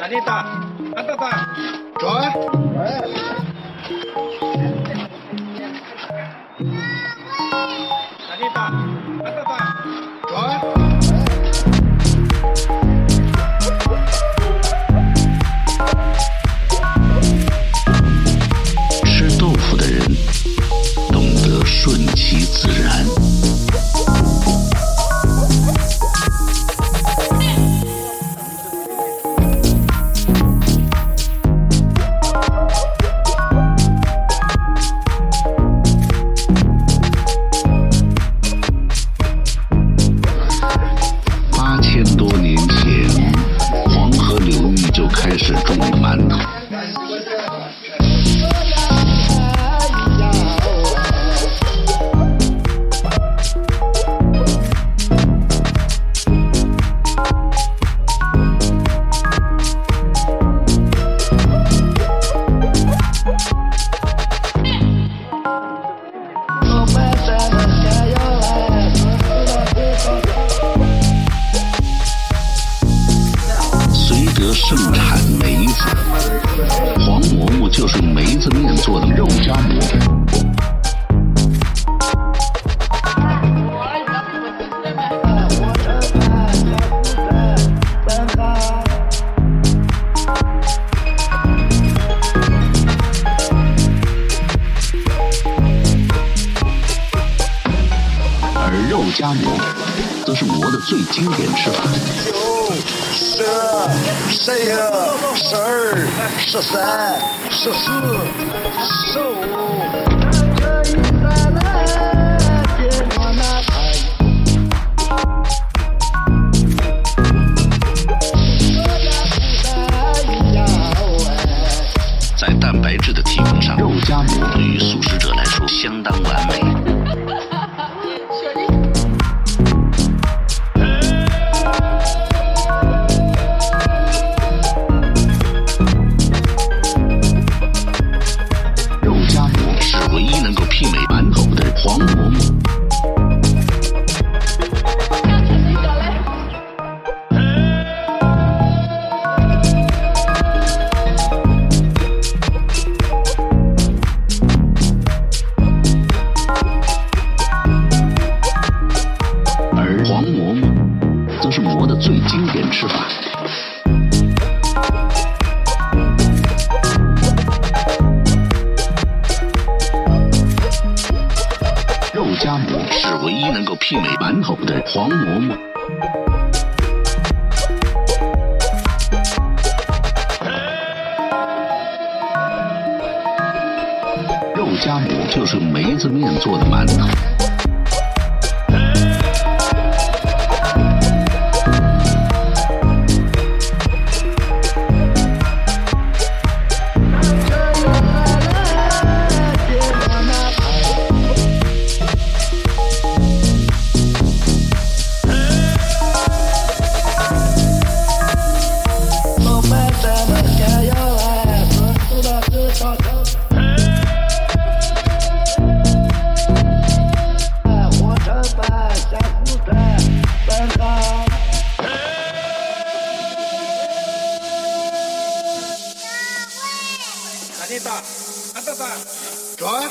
赶紧打，打打打，转。赶紧打，打打打，转。吃豆腐的人绥德盛产梅子，黄馍馍就是梅子面做的肉夹馍。而肉夹馍则是馍的最经典吃法。十、十一、十二、十三、十四、十五。在蛋白质的提供上，肉夹馍对于素食者来说相当完美。肉黄馍馍则是馍的最经典吃法。肉夹馍是唯一能够媲美馒头的黄馍馍。肉夹馍就是梅子面做的馒头。Gott?